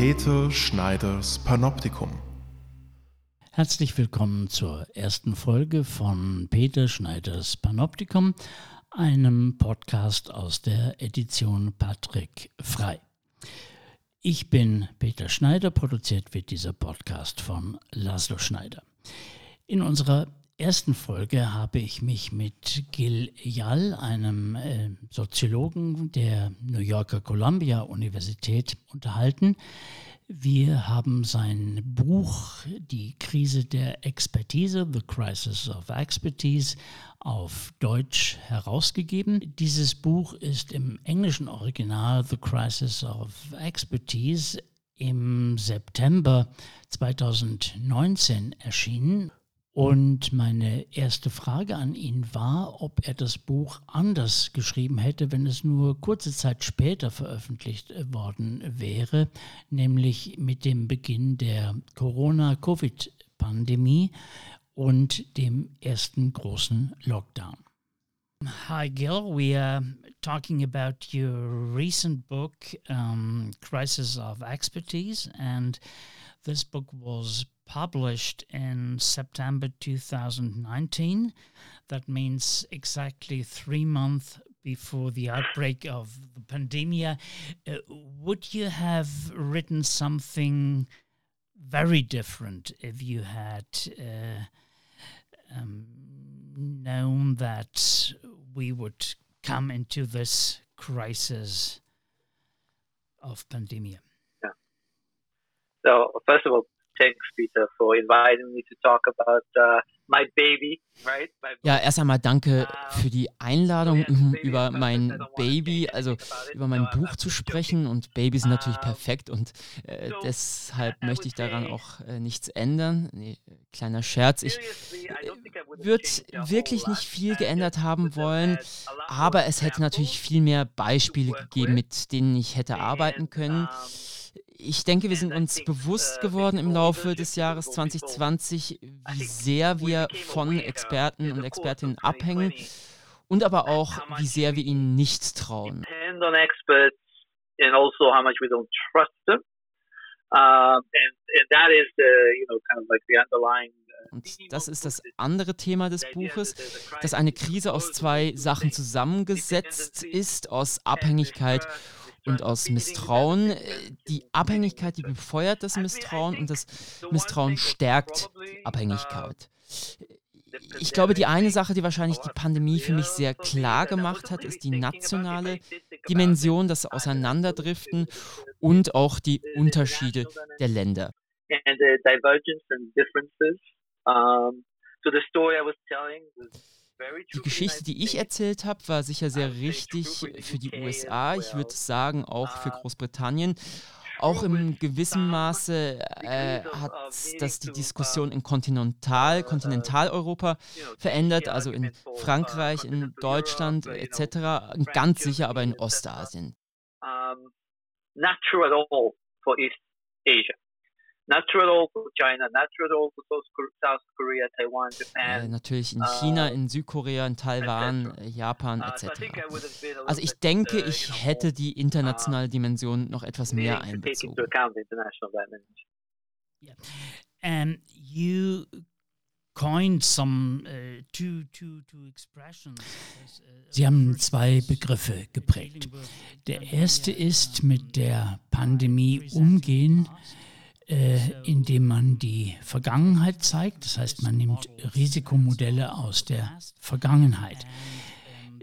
Peter Schneiders Panoptikum. Herzlich willkommen zur ersten Folge von Peter Schneiders Panoptikum, einem Podcast aus der Edition Patrick Frei. Ich bin Peter Schneider, produziert wird dieser Podcast von Laszlo Schneider. In unserer ersten Folge habe ich mich mit Gil Yall, einem äh, Soziologen der New Yorker Columbia Universität, unterhalten. Wir haben sein Buch Die Krise der Expertise, The Crisis of Expertise, auf Deutsch herausgegeben. Dieses Buch ist im englischen Original The Crisis of Expertise im September 2019 erschienen. Und meine erste Frage an ihn war, ob er das Buch anders geschrieben hätte, wenn es nur kurze Zeit später veröffentlicht äh, worden wäre, nämlich mit dem Beginn der Corona-Covid-Pandemie und dem ersten großen Lockdown. Hi, Gil. We are talking about your recent book, um, Crisis of Expertise, and this book was published in September 2019. That means exactly three months before the outbreak of the pandemic. Uh, would you have written something very different if you had uh, um, known that we would come into this crisis of pandemic? Yeah. So, first of all, thanks, Peter, for inviting me to talk about uh, my baby, right? My ja, erst einmal danke für die Einladung, über mein Baby, also über mein Buch zu sprechen. Und Babys sind natürlich perfekt und äh, deshalb möchte ich daran auch äh, nichts ändern. Nee, kleiner Scherz. Ich äh, würde wirklich nicht viel geändert haben wollen, aber es hätte natürlich viel mehr Beispiele gegeben, mit denen ich hätte arbeiten können ich denke, wir sind uns bewusst geworden im Laufe des Jahres 2020, wie sehr wir von Experten und Expertinnen abhängen und aber auch, wie sehr wir ihnen nicht trauen. Und das ist das andere Thema des Buches, dass eine Krise aus zwei Sachen zusammengesetzt ist, aus Abhängigkeit und aus Misstrauen. Äh, die Abhängigkeit, die befeuert das Misstrauen und das Misstrauen stärkt die Abhängigkeit. Ich glaube, die eine Sache, die wahrscheinlich die Pandemie für mich sehr klar gemacht hat, ist die nationale Dimension, das Auseinanderdriften und auch die Unterschiede der Länder. So the story I was telling was die Geschichte, die ich erzählt habe, war sicher sehr richtig für die USA. Ich würde sagen, auch für Großbritannien. Auch im gewissen Maße äh, hat das die Diskussion in Kontinental, Kontinentaleuropa verändert, also in Frankreich, in Deutschland etc. Ganz sicher aber in Ostasien. Not true at all for East Asia. Natural for China, natural for South Korea, Taiwan, Japan. Äh, natürlich in China, in Südkorea, in Taiwan, äh, Japan etc. Also ich denke, ich hätte die internationale Dimension noch etwas mehr einbezogen. Yeah. And you coined some uh, two, two, two expressions. Uh, Sie haben zwei Begriffe geprägt. Der erste ist mit der Pandemie umgehen äh, indem man die Vergangenheit zeigt. Das heißt, man nimmt Risikomodelle aus der Vergangenheit.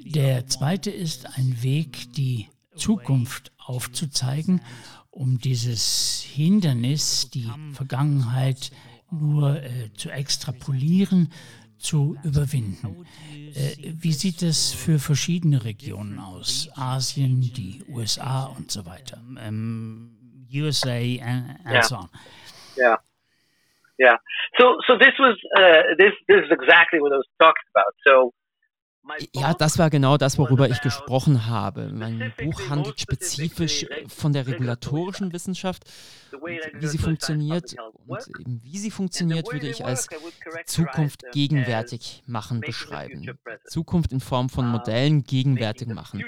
Der zweite ist ein Weg, die Zukunft aufzuzeigen, um dieses Hindernis, die Vergangenheit nur äh, zu extrapolieren, zu überwinden. Äh, wie sieht es für verschiedene Regionen aus? Asien, die USA und so weiter. Ähm, USA, and, and yeah. so on. Yeah. Yeah. So, so this was uh, this this is exactly what I was talking about. So, Ja, das war genau das, worüber ich gesprochen habe. Mein Buch handelt spezifisch von der regulatorischen Wissenschaft, wie sie funktioniert. Und eben wie sie funktioniert, würde ich als Zukunft gegenwärtig machen beschreiben. Zukunft in Form von Modellen gegenwärtig machen.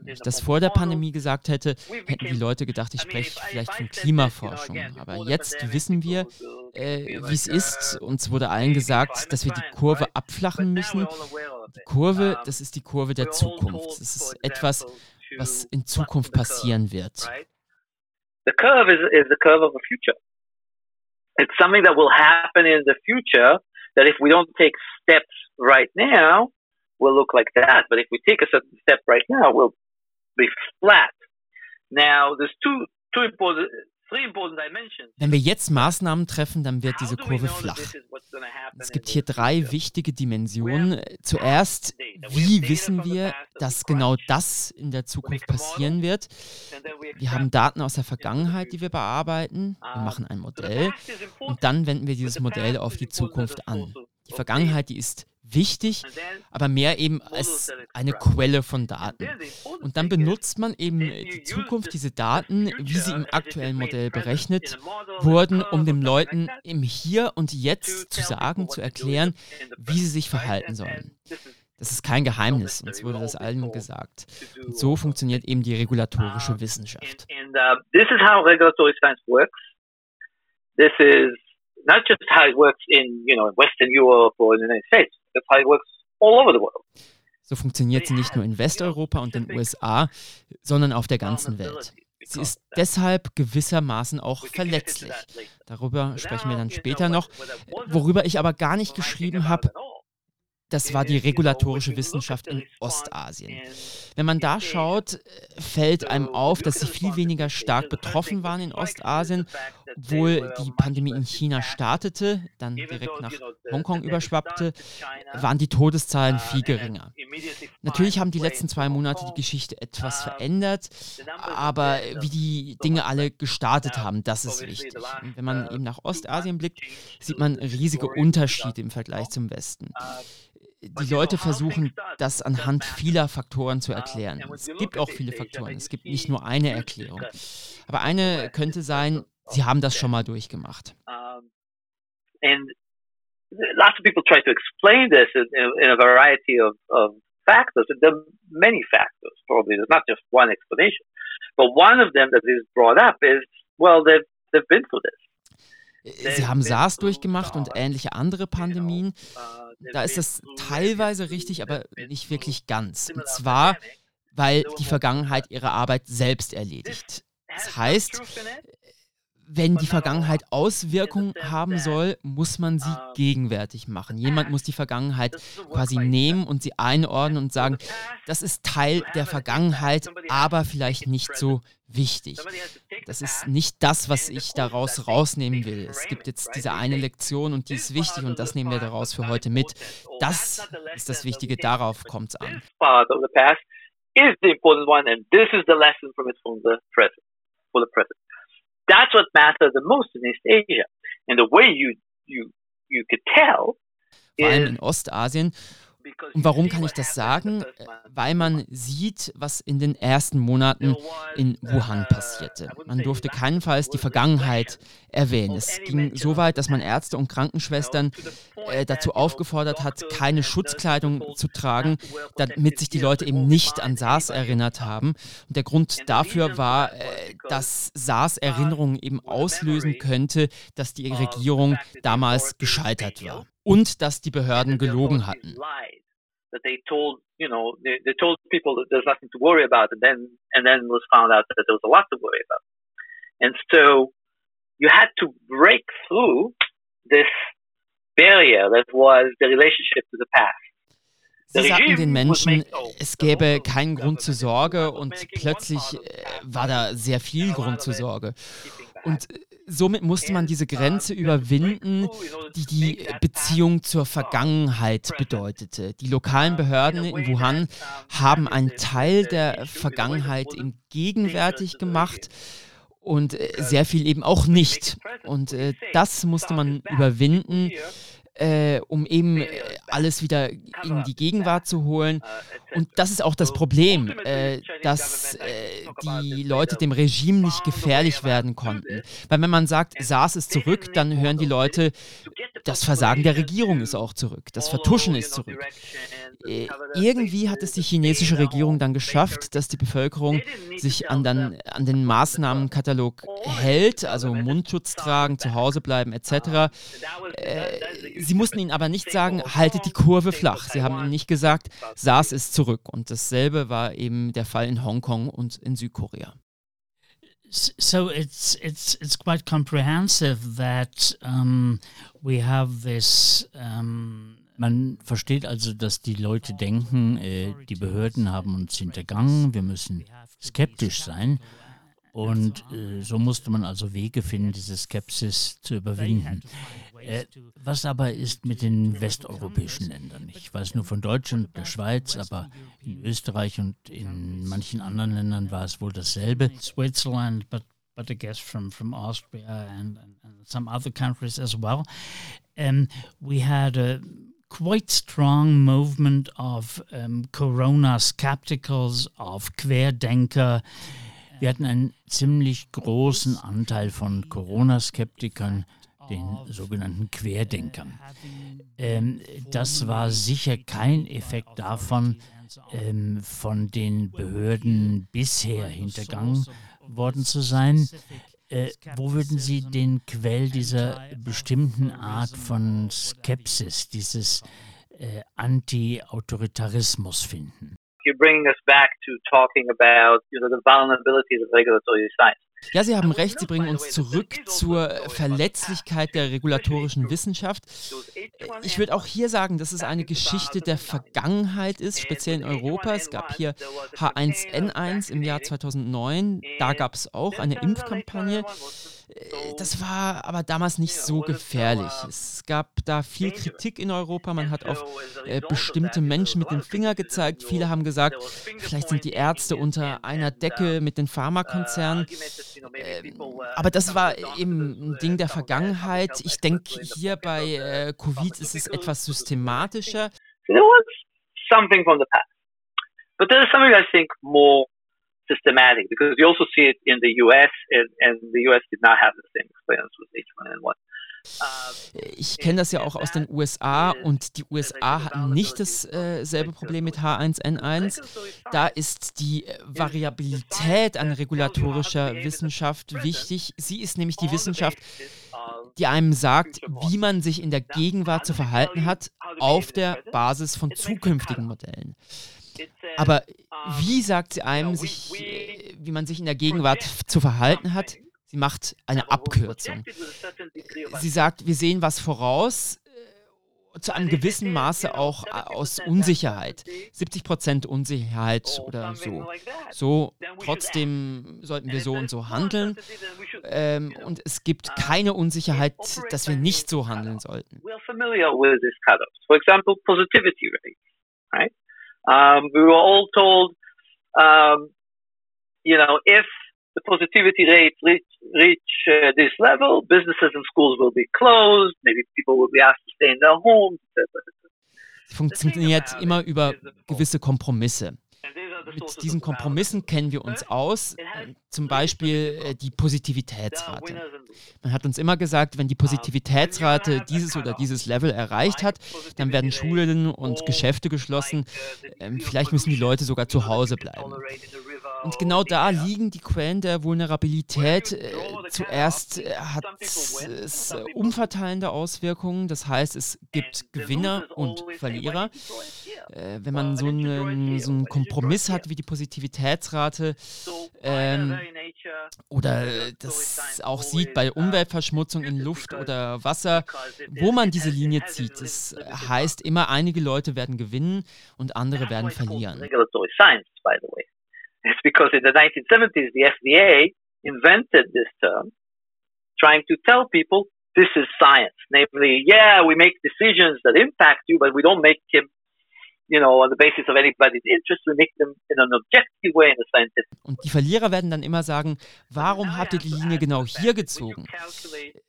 Wenn ich das vor der Pandemie gesagt hätte, hätten die Leute gedacht, ich spreche vielleicht von Klimaforschung. Aber jetzt wissen wir, äh, wie es ist. Uns wurde allen gesagt, dass wir die Kurve abflachen müssen. Die Kurve, das ist die Kurve der Zukunft. Das ist etwas, was in Zukunft passieren wird. The curve is, is the curve of the future. It's something that will happen in the future that if we don't take steps right now, will look like that. But if we take a certain step right now, we'll be flat. Now, there's two, two important wenn wir jetzt Maßnahmen treffen, dann wird diese Kurve flach. Es gibt hier drei wichtige Dimensionen. Zuerst, wie wissen wir, dass genau das in der Zukunft passieren wird? Wir haben Daten aus der Vergangenheit, die wir bearbeiten. Wir machen ein Modell und dann wenden wir dieses Modell auf die Zukunft an. Die Vergangenheit, die ist wichtig, aber mehr eben als eine Quelle von Daten. Und dann benutzt man eben die Zukunft, diese Daten, wie sie im aktuellen Modell berechnet wurden, um den Leuten im Hier und Jetzt zu sagen, zu erklären, wie sie sich verhalten sollen. Das ist kein Geheimnis, uns wurde das allen gesagt. Und so funktioniert eben die regulatorische Wissenschaft. This is how regulatory science works. This is not just how it works in, you know, Western Europe or in the United States. That's how it works all over the world. So funktioniert sie nicht nur in Westeuropa und den USA, sondern auf der ganzen Welt. Sie ist deshalb gewissermaßen auch verletzlich. Darüber sprechen wir dann später noch. Worüber ich aber gar nicht geschrieben habe, das war die regulatorische Wissenschaft in Ostasien. Wenn man da schaut, äh, fällt einem auf, dass sie viel weniger stark betroffen waren in Ostasien, obwohl die Pandemie in China startete, dann direkt nach Hongkong überschwappte, waren die Todeszahlen viel geringer. Natürlich haben die letzten zwei Monate die Geschichte etwas verändert, aber wie die Dinge alle gestartet haben, das ist wichtig. Und wenn man eben nach Ostasien blickt, sieht man riesige Unterschiede im Vergleich zum Westen die Leute versuchen, das anhand vieler Faktoren zu erklären. Es gibt auch viele Faktoren. Es gibt nicht nur eine Erklärung. Aber eine könnte sein, sie haben das schon mal durchgemacht. And lots of people try to explain this in, in a variety of, of factors. There are many factors, probably. There's not just one explanation. But one of them that is brought up is, well, they've, they've been through this. Sie haben SARS durchgemacht und ähnliche andere Pandemien. Da ist das teilweise richtig, aber nicht wirklich ganz. Und zwar, weil die Vergangenheit ihre Arbeit selbst erledigt. Das heißt, wenn die Vergangenheit Auswirkungen haben soll, muss man sie gegenwärtig machen. Jemand muss die Vergangenheit quasi nehmen und sie einordnen und sagen, das ist Teil der Vergangenheit, aber vielleicht nicht so wichtig. Das ist nicht das, was ich daraus rausnehmen will. Es gibt jetzt diese eine Lektion und die ist wichtig und das nehmen wir daraus für heute mit. Das ist das Wichtige, darauf kommt es an. Is the important one, and this is the lesson from it from the present, for the present. That's what matters the most in East Asia. And the way you, you, you could tell Vor allem in Ostasien und warum kann ich das sagen? Weil man sieht, was in den ersten Monaten in Wuhan passierte. Man durfte keinenfalls die Vergangenheit erwähnen. Es ging so weit, dass man Ärzte und Krankenschwestern äh, dazu aufgefordert hat, keine Schutzkleidung zu tragen, damit sich die Leute eben nicht an SARS erinnert haben. Und der Grund dafür war, äh, dass SARS Erinnerungen eben auslösen könnte, dass die Regierung damals gescheitert war und dass die Behörden gelogen hatten. You had to break through this barrier that was the relationship to the past. Sie sagten den Menschen, es gäbe keinen Grund zur Sorge und plötzlich äh, war da sehr viel Grund zur Sorge. Und somit musste man diese Grenze überwinden, die die Beziehung zur Vergangenheit bedeutete. Die lokalen Behörden in Wuhan haben einen Teil der Vergangenheit im gegenwärtig gemacht und äh, sehr viel eben auch nicht. Und äh, das musste man überwinden äh, um eben äh, alles wieder in die Gegenwart zu holen. Und das ist auch das Problem, äh, dass äh, die Leute dem Regime nicht gefährlich werden konnten. Weil wenn man sagt, SARS ist zurück, dann hören die Leute, das Versagen der Regierung ist auch zurück, das Vertuschen ist zurück. Äh, irgendwie hat es die chinesische Regierung dann geschafft, dass die Bevölkerung sich an, dann, an den Maßnahmenkatalog hält, also Mundschutz tragen, zu Hause bleiben etc. Sie mussten ihnen aber nicht sagen, haltet die Kurve flach. Sie haben ihnen nicht gesagt, SARS ist zurück. Und dasselbe war eben der Fall in Hongkong und in Südkorea. So it's it's it's quite comprehensive that um, we have this um man versteht also, dass die Leute denken, äh, die Behörden haben uns hintergangen, wir müssen skeptisch sein. Und äh, so musste man also Wege finden, diese Skepsis zu überwinden. Äh, was aber ist mit den westeuropäischen Ländern? Ich weiß nur von Deutschland, der Schweiz, aber in Österreich und in manchen anderen Ländern war es wohl dasselbe. Switzerland, but but I guess from from Austria and, and, and some other countries as well. Um, we had a quite strong movement of um, Corona skepticals, of Querdenker. Wir hatten einen ziemlich großen Anteil von Corona-Skeptikern, den sogenannten Querdenkern. Ähm, das war sicher kein Effekt davon, ähm, von den Behörden bisher hintergangen worden zu sein. Äh, wo würden Sie den Quell dieser bestimmten Art von Skepsis, dieses äh, Anti-Autoritarismus finden? You bring us back to talking about you know, the vulnerabilities of regulatory science. Ja, Sie haben recht, Sie bringen uns zurück zur Verletzlichkeit der regulatorischen Wissenschaft. Ich würde auch hier sagen, dass es eine Geschichte der Vergangenheit ist, speziell in Europa. Es gab hier H1N1 im Jahr 2009, da gab es auch eine Impfkampagne. Äh, das war aber damals nicht so gefährlich. Es gab da viel Kritik in Europa. Man hat auf äh, bestimmte Menschen mit dem Finger gezeigt. Viele haben gesagt, vielleicht sind die Ärzte unter einer Decke mit den Pharmakonzernen. Äh, aber das war eben ein Ding der Vergangenheit. Ich denke, hier bei äh, Covid ist es etwas systematischer. There was something from the past. But there is something I think more systematic because you also see it in the US, and, and the US did not have the same experience with H1N1. Ich kenne das ja auch aus den USA und die USA hatten nicht dasselbe äh, Problem mit H1N1. Da ist die äh, Variabilität an regulatorischer Wissenschaft wichtig. Sie ist nämlich die Wissenschaft, die einem sagt, wie man sich in der Gegenwart zu verhalten hat, auf der Basis von zukünftigen Modellen. Aber wie sagt sie einem, sich, äh, wie man sich in der Gegenwart zu verhalten hat? Sie macht eine Abkürzung. Sie sagt, wir sehen was voraus, äh, zu einem gewissen Maße auch äh, aus Unsicherheit. 70 Prozent Unsicherheit oder so. So, trotzdem sollten wir so und so handeln. Ähm, und es gibt keine Unsicherheit, dass wir nicht so handeln sollten. For example, positivity rate, right? Um, we were all told, um, you know, if the positivity rate reach, reach uh, this level, businesses and schools will be closed, maybe people will be asked to stay in their homes, etc. Funktioniert immer über gewisse Kompromisse mit diesen Kompromissen kennen wir uns aus, zum Beispiel äh, die Positivitätsrate. Man hat uns immer gesagt, wenn die Positivitätsrate dieses oder dieses Level erreicht hat, dann werden Schulen und Geschäfte geschlossen. Ähm, vielleicht müssen die Leute sogar zu Hause bleiben. Und genau da liegen die Quellen der Vulnerabilität. Äh, zuerst äh, hat es äh, umverteilende Auswirkungen, das heißt, es gibt Gewinner und Verlierer. Wenn man so einen, so einen Kompromiss hat wie die Positivitätsrate ähm, oder das auch sieht bei Umweltverschmutzung in Luft oder Wasser, wo man diese Linie zieht. Das heißt immer, einige Leute werden gewinnen und andere werden verlieren. It's because in the 1970s, the FDA invented this term, trying to tell people this is science. Namely, yeah, we make decisions that impact you, but we don't make them Und die Verlierer werden dann immer sagen, warum habt ihr die Linie genau hier gezogen?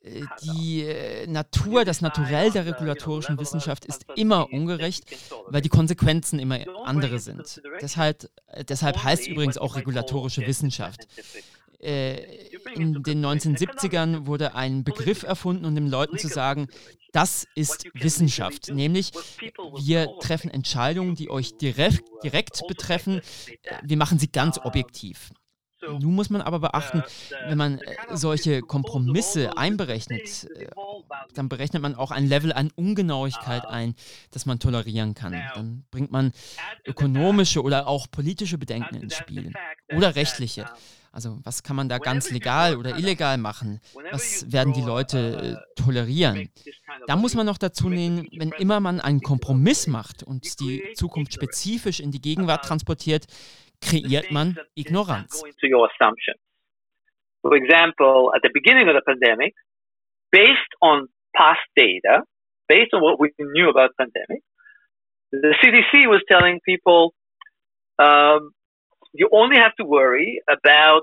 Äh, die äh, Natur, das Naturell der regulatorischen Wissenschaft ist immer ungerecht, weil die Konsequenzen immer andere sind. Deshalb, äh, deshalb heißt übrigens auch regulatorische Wissenschaft. In den 1970ern wurde ein Begriff erfunden, um den Leuten zu sagen, das ist Wissenschaft, nämlich wir treffen Entscheidungen, die euch direkt, direkt betreffen. Wir machen sie ganz objektiv. Nun muss man aber beachten, wenn man äh, solche Kompromisse einberechnet, äh, dann berechnet man auch ein Level an Ungenauigkeit ein, das man tolerieren kann. Dann bringt man ökonomische oder auch politische Bedenken ins Spiel oder rechtliche. Also was kann man da ganz legal oder illegal machen? Was werden die Leute äh, tolerieren? Da muss man noch dazu nehmen, wenn immer man einen Kompromiss macht und die Zukunft spezifisch in die Gegenwart transportiert, kreiert man Ignoranz. For example, at the beginning of the pandemic, based on past data, based on what we knew about pandemic, the CDC was telling people um, you only have to worry about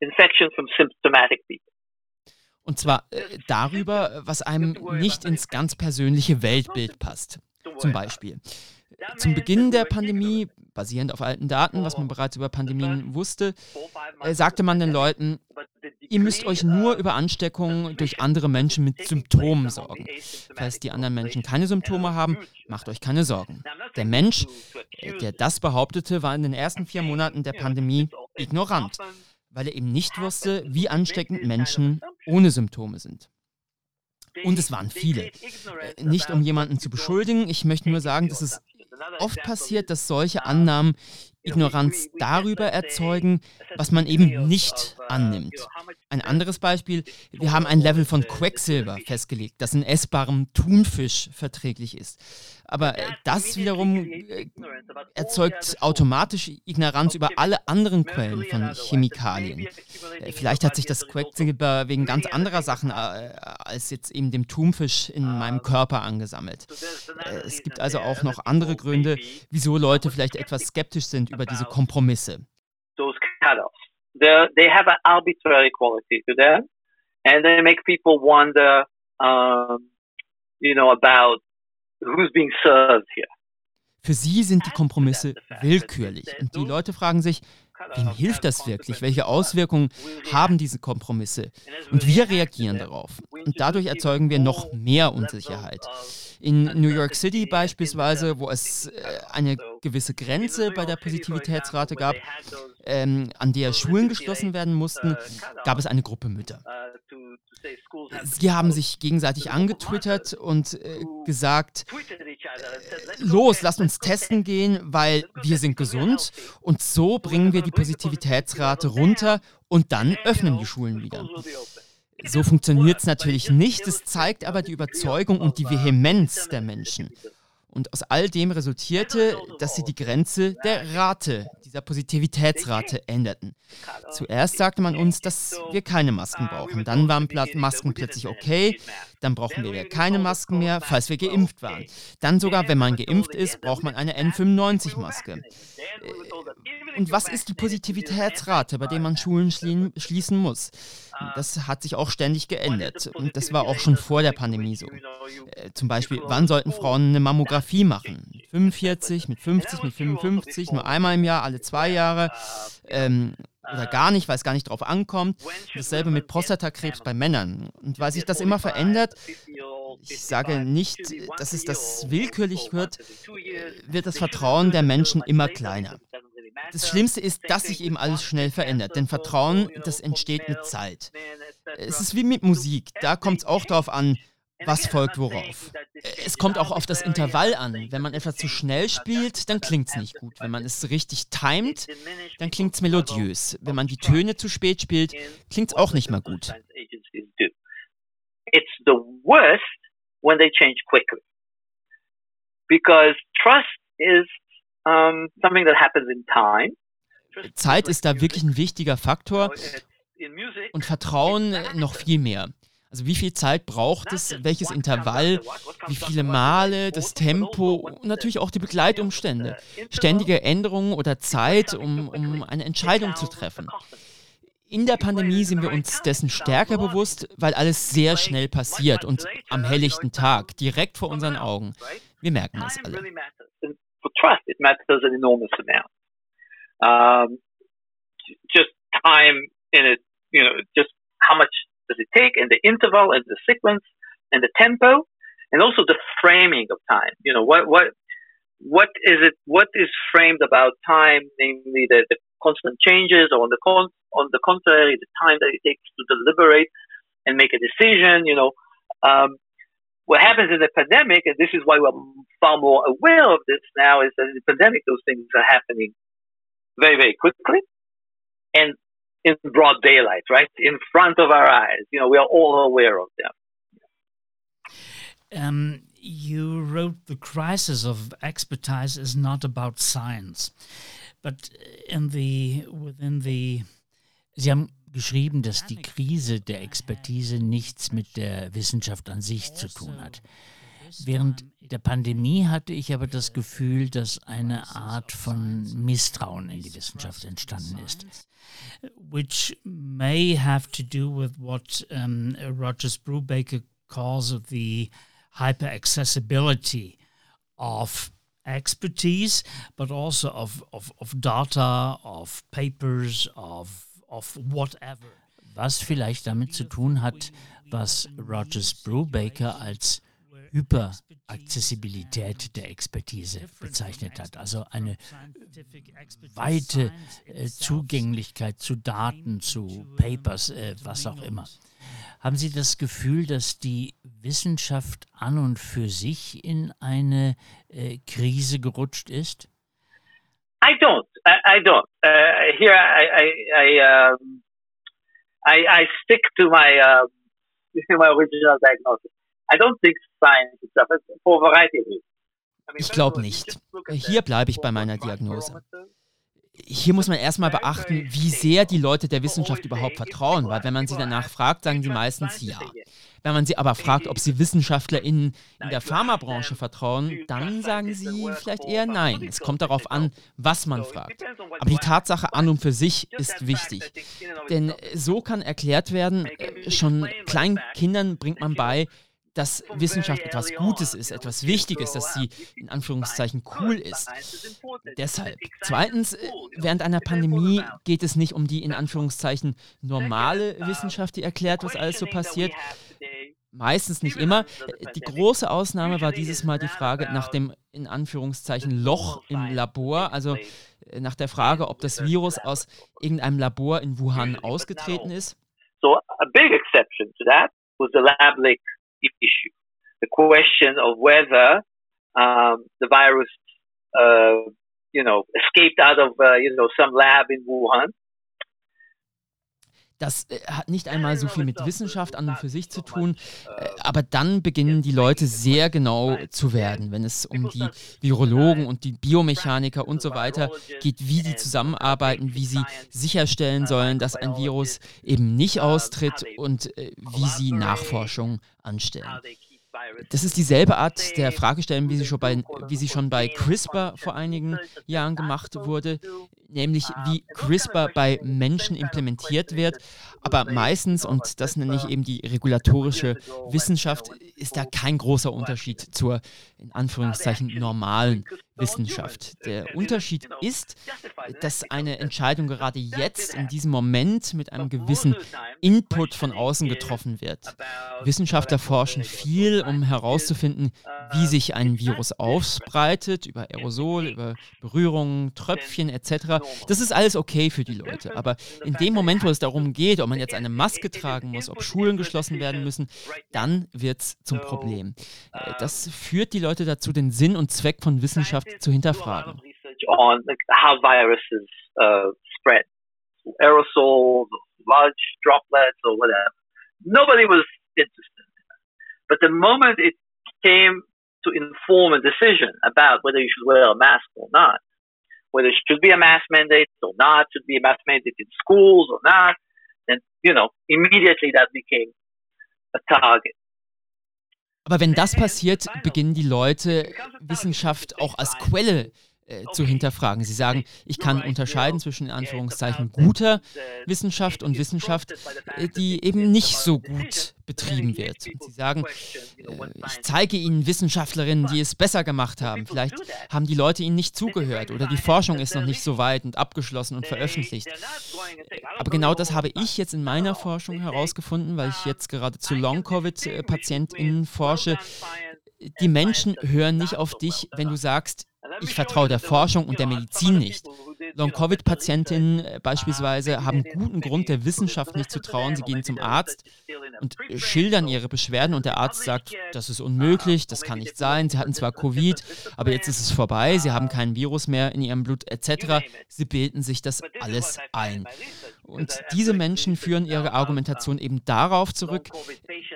infections from symptomatic people. Und zwar äh, darüber, was einem nicht ins ganz persönliche Weltbild passt. Zum Beispiel. Zum Beginn der Pandemie, basierend auf alten Daten, was man bereits über Pandemien wusste, äh, sagte man den Leuten, ihr müsst euch nur über Ansteckungen durch andere Menschen mit Symptomen sorgen. Falls die anderen Menschen keine Symptome haben, macht euch keine Sorgen. Der Mensch, äh, der das behauptete, war in den ersten vier Monaten der Pandemie ignorant, weil er eben nicht wusste, wie ansteckend Menschen ohne Symptome sind. Und es waren viele. Äh, nicht um jemanden zu beschuldigen, ich möchte nur sagen, dass es oft passiert, dass solche Annahmen Ignoranz darüber erzeugen, was man eben nicht annimmt. Ein anderes Beispiel, wir haben ein Level von Quecksilber festgelegt, das in essbarem Thunfisch verträglich ist. Aber das wiederum äh, erzeugt automatisch Ignoranz über alle anderen Quellen von Chemikalien. Äh, vielleicht hat sich das Quecksilber wegen ganz anderer Sachen äh, als jetzt eben dem Thunfisch in meinem Körper angesammelt. Es gibt also auch noch andere Gründe, wieso Leute vielleicht etwas skeptisch sind über diese Kompromisse. Those cutoffs. They have an arbitrary quality to them, and they make people wonder, um, you know, about who's being served here. Für sie sind die Kompromisse willkürlich. Und die Leute fragen sich, wem hilft das wirklich? Welche Auswirkungen haben diese Kompromisse? Und wir reagieren darauf. Und dadurch erzeugen wir noch mehr Unsicherheit. In New York City beispielsweise, wo es äh, eine gewisse Grenze bei der Positivitätsrate gab, ähm, an der Schulen geschlossen werden mussten, gab es eine Gruppe Mütter. Sie haben sich gegenseitig angetwittert und äh, gesagt, äh, los, lasst uns testen gehen, weil wir sind gesund und so bringen wir die Positivitätsrate runter und dann öffnen die Schulen wieder. So funktioniert es natürlich nicht. Es zeigt aber die Überzeugung und die Vehemenz der Menschen. Und aus all dem resultierte, dass sie die Grenze der Rate, dieser Positivitätsrate änderten. Zuerst sagte man uns, dass wir keine Masken brauchen. Dann waren Masken plötzlich okay. Dann brauchen wir keine Masken mehr, falls wir geimpft waren. Dann sogar, wenn man geimpft ist, braucht man eine N95-Maske. Und was ist die Positivitätsrate, bei der man Schulen schließen muss? Das hat sich auch ständig geändert. Und das war auch schon vor der Pandemie so. Äh, zum Beispiel, wann sollten Frauen eine Mammographie machen? Mit 45, mit 50, mit 55, nur einmal im Jahr, alle zwei Jahre. Ähm, oder gar nicht, weil es gar nicht drauf ankommt. Dasselbe mit Prostatakrebs bei Männern. Und weil sich das immer verändert, ich sage nicht, dass es das willkürlich wird, wird das Vertrauen der Menschen immer kleiner. Das Schlimmste ist, dass sich eben alles schnell verändert. Denn Vertrauen, das entsteht mit Zeit. Es ist wie mit Musik. Da kommt es auch darauf an, was folgt worauf. Es kommt auch auf das Intervall an. Wenn man etwas zu schnell spielt, dann klingt es nicht gut. Wenn man es richtig timet, dann klingt es melodiös. Wenn man die Töne zu spät spielt, klingt es auch nicht mehr gut. It's the worst when they change quickly. Because trust is um, something that happens in time. Zeit ist da wirklich ein wichtiger Faktor und Vertrauen noch viel mehr. Also wie viel Zeit braucht es, welches Intervall, wie viele Male, das Tempo und natürlich auch die Begleitumstände, ständige Änderungen oder Zeit, um, um eine Entscheidung zu treffen. In der Pandemie sind wir uns dessen stärker bewusst, weil alles sehr schnell passiert und am helllichten Tag, direkt vor unseren Augen. Wir merken es alle. Um, just time in it, you know, just how much does it take and the interval and the sequence and the tempo and also the framing of time. You know, what, what, what is it, what is framed about time, namely the, the constant changes or on the con- on the contrary, the time that it takes to deliberate and make a decision, you know, um, what happens in the pandemic, and this is why we're far more aware of this now, is that in the pandemic, those things are happening very, very quickly and in broad daylight, right? In front of our eyes. You know, we are all aware of them. Um, you wrote the crisis of expertise is not about science, but in the within the Sie haben geschrieben, dass die Krise der Expertise nichts mit der Wissenschaft an sich zu tun hat. Während der Pandemie hatte ich aber das Gefühl, dass eine Art von Misstrauen in die Wissenschaft entstanden ist. Which may have to do with what um, Rogers Brubaker calls the hyper-accessibility of expertise, but also of, of, of data, of papers, of, of whatever. Was vielleicht damit zu tun hat, was Rogers Brubaker als Hyperakzessibilität der Expertise bezeichnet hat. Also eine weite äh, Zugänglichkeit zu Daten, zu Papers, äh, was auch immer. Haben Sie das Gefühl, dass die Wissenschaft an und für sich in eine äh, Krise gerutscht ist? I don't. I, I don't. Uh, here I I I, um, I I stick to my uh, my original diagnosis. I don't think science itself for variety. Ich glaube nicht. Hier bleibe ich bei meiner Diagnose hier muss man erstmal beachten, wie sehr die Leute der Wissenschaft überhaupt vertrauen, weil wenn man sie danach fragt, sagen sie meistens ja. Wenn man sie aber fragt, ob sie WissenschaftlerInnen in der Pharmabranche vertrauen, dann sagen sie vielleicht eher nein. Es kommt darauf an, was man fragt. Aber die Tatsache an und für sich ist wichtig. Denn so kann erklärt werden, äh, schon kleinen Kindern bringt man bei, dass Wissenschaft etwas Gutes ist, etwas Wichtiges, dass sie in Anführungszeichen cool ist. Deshalb. Zweitens, äh, während einer Pandemie geht es nicht um die in Anführungszeichen normale Wissenschaft, die erklärt, was alles so passiert. Meistens nicht immer. Die große Ausnahme war dieses Mal die Frage nach dem in Anführungszeichen Loch im Labor, also äh, nach der Frage, ob das Virus aus irgendeinem Labor in Wuhan ausgetreten ist. So a big exception to that was the lab leak issue. The question of whether um, the virus, uh, you know, escaped out of, uh, you know, some lab in Wuhan Das äh, hat nicht einmal so viel mit Wissenschaft an und für sich zu tun, äh, aber dann beginnen die Leute sehr genau zu werden, wenn es um die Virologen und die Biomechaniker und so weiter geht, wie die zusammenarbeiten, wie sie sicherstellen sollen, dass ein Virus eben nicht austritt und äh, wie sie Nachforschung anstellen. Das ist dieselbe Art der Fragestellen, wie sie, schon bei, wie sie schon bei CRISPR vor einigen Jahren gemacht wurde, nämlich wie CRISPR bei Menschen implementiert wird. Aber meistens, und das nenne ich eben die regulatorische Wissenschaft, ist da kein großer Unterschied zur in Anführungszeichen normalen Wissenschaft. Der Unterschied ist, dass eine Entscheidung gerade jetzt, in diesem Moment, mit einem gewissen Input von außen getroffen wird. Wissenschaftler forschen viel, um herauszufinden, wie sich ein Virus ausbreitet, über Aerosol, über Berührungen, Tröpfchen etc. Das ist alles okay für die Leute. Aber in dem Moment, wo es darum geht, ob man jetzt eine Maske tragen muss, ob Schulen geschlossen werden müssen, dann wird es zum Problem. Äh, das führt die Leute dazu, den Sinn und Zweck von Wissenschaft zu hinterfragen. On how viruses uh, spread, aerosols, large droplets, or whatever. Nobody was interested. But the moment it came to inform a decision about whether you should wear a mask or not, whether it should be a mask mandate or not, should be a mask mandate in schools or not, then you know immediately that became a target. Aber wenn das passiert, beginnen die Leute Wissenschaft auch als Quelle äh, zu hinterfragen. Sie sagen, ich kann unterscheiden zwischen in Anführungszeichen guter Wissenschaft und Wissenschaft, äh, die eben nicht so gut betrieben wird. Und sie sagen, äh, ich zeige Ihnen Wissenschaftlerinnen, die es besser gemacht haben. Vielleicht haben die Leute Ihnen nicht zugehört oder die Forschung ist noch nicht so weit und abgeschlossen und veröffentlicht. Aber genau das habe ich jetzt in meiner Forschung herausgefunden, weil ich jetzt gerade zu Long-Covid-PatientInnen forsche. Die Menschen hören nicht auf dich, wenn du sagst, ich vertraue der Forschung und der Medizin nicht. Long-Covid-Patientinnen äh, beispielsweise haben guten Grund, der Wissenschaft nicht zu trauen. Sie gehen zum Arzt und schildern ihre Beschwerden und der Arzt sagt, das ist unmöglich, das kann nicht sein. Sie hatten zwar Covid, aber jetzt ist es vorbei, sie haben kein Virus mehr in ihrem Blut etc. Sie bilden sich das alles ein. Und diese Menschen führen ihre Argumentation eben darauf zurück,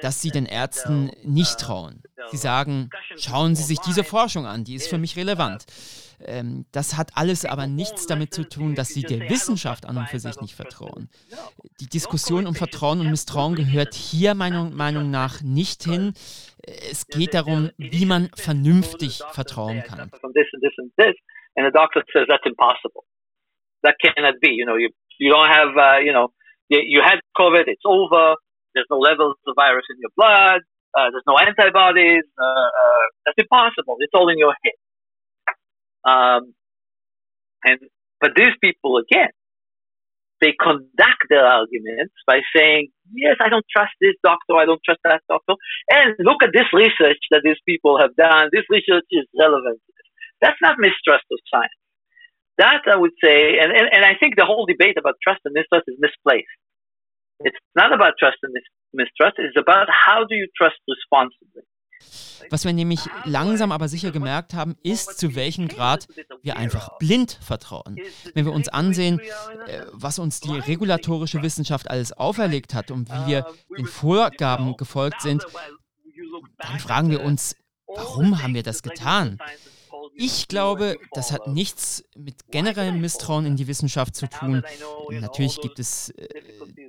dass sie den Ärzten nicht trauen. Sie sagen, schauen Sie sich diese Forschung an, die ist für mich relevant. Ähm, das hat alles aber nichts damit zu tun, dass sie der Wissenschaft an und für sich nicht vertrauen. Die Diskussion um Vertrauen und Misstrauen gehört hier meiner Meinung nach nicht hin. Es geht darum, wie man vernünftig vertrauen kann. And the doctor says that's impossible. That cannot be. You know, you, you don't have, uh, you know, you, you had COVID, it's over. There's no levels of virus in your blood. Uh, there's no antibodies. Uh, uh, that's impossible. It's all in your head. Um, and but these people again, they conduct their arguments by saying, "Yes, I don't trust this doctor. I don't trust that doctor." And look at this research that these people have done. This research is relevant. That's not mistrust of science. That I would say, and, and, and I think the whole debate about trust and mistrust is misplaced. It's not about trust and mistrust. It's about how do you trust responsibly. Was wir nämlich langsam aber sicher gemerkt haben, ist, zu welchem Grad wir einfach blind vertrauen. Wenn wir uns ansehen, äh, was uns die regulatorische Wissenschaft alles auferlegt hat und wie wir den Vorgaben gefolgt sind, dann fragen wir uns, warum haben wir das getan? Ich glaube, das hat nichts mit generellem Misstrauen in die Wissenschaft zu tun. Natürlich gibt es äh,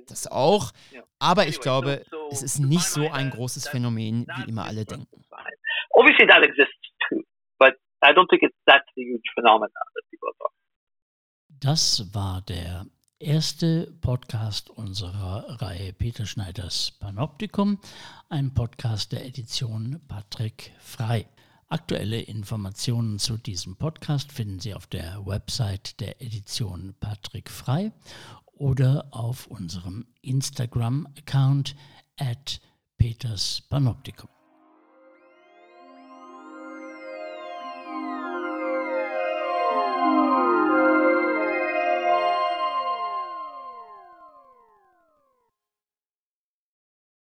das auch, aber ich glaube, es ist nicht so ein großes Phänomen, wie immer alle denken. Obviously that exists too, but I don't think it's that huge phenomenon that people are talking. Das war der erste Podcast unserer Reihe Peter Schneiders Panoptikum, ein Podcast der Edition Patrick Frei. Aktuelle Informationen zu diesem Podcast finden Sie auf der Website der Edition Patrick Frei oder auf unserem Instagram-Account at Peters Panoptikum.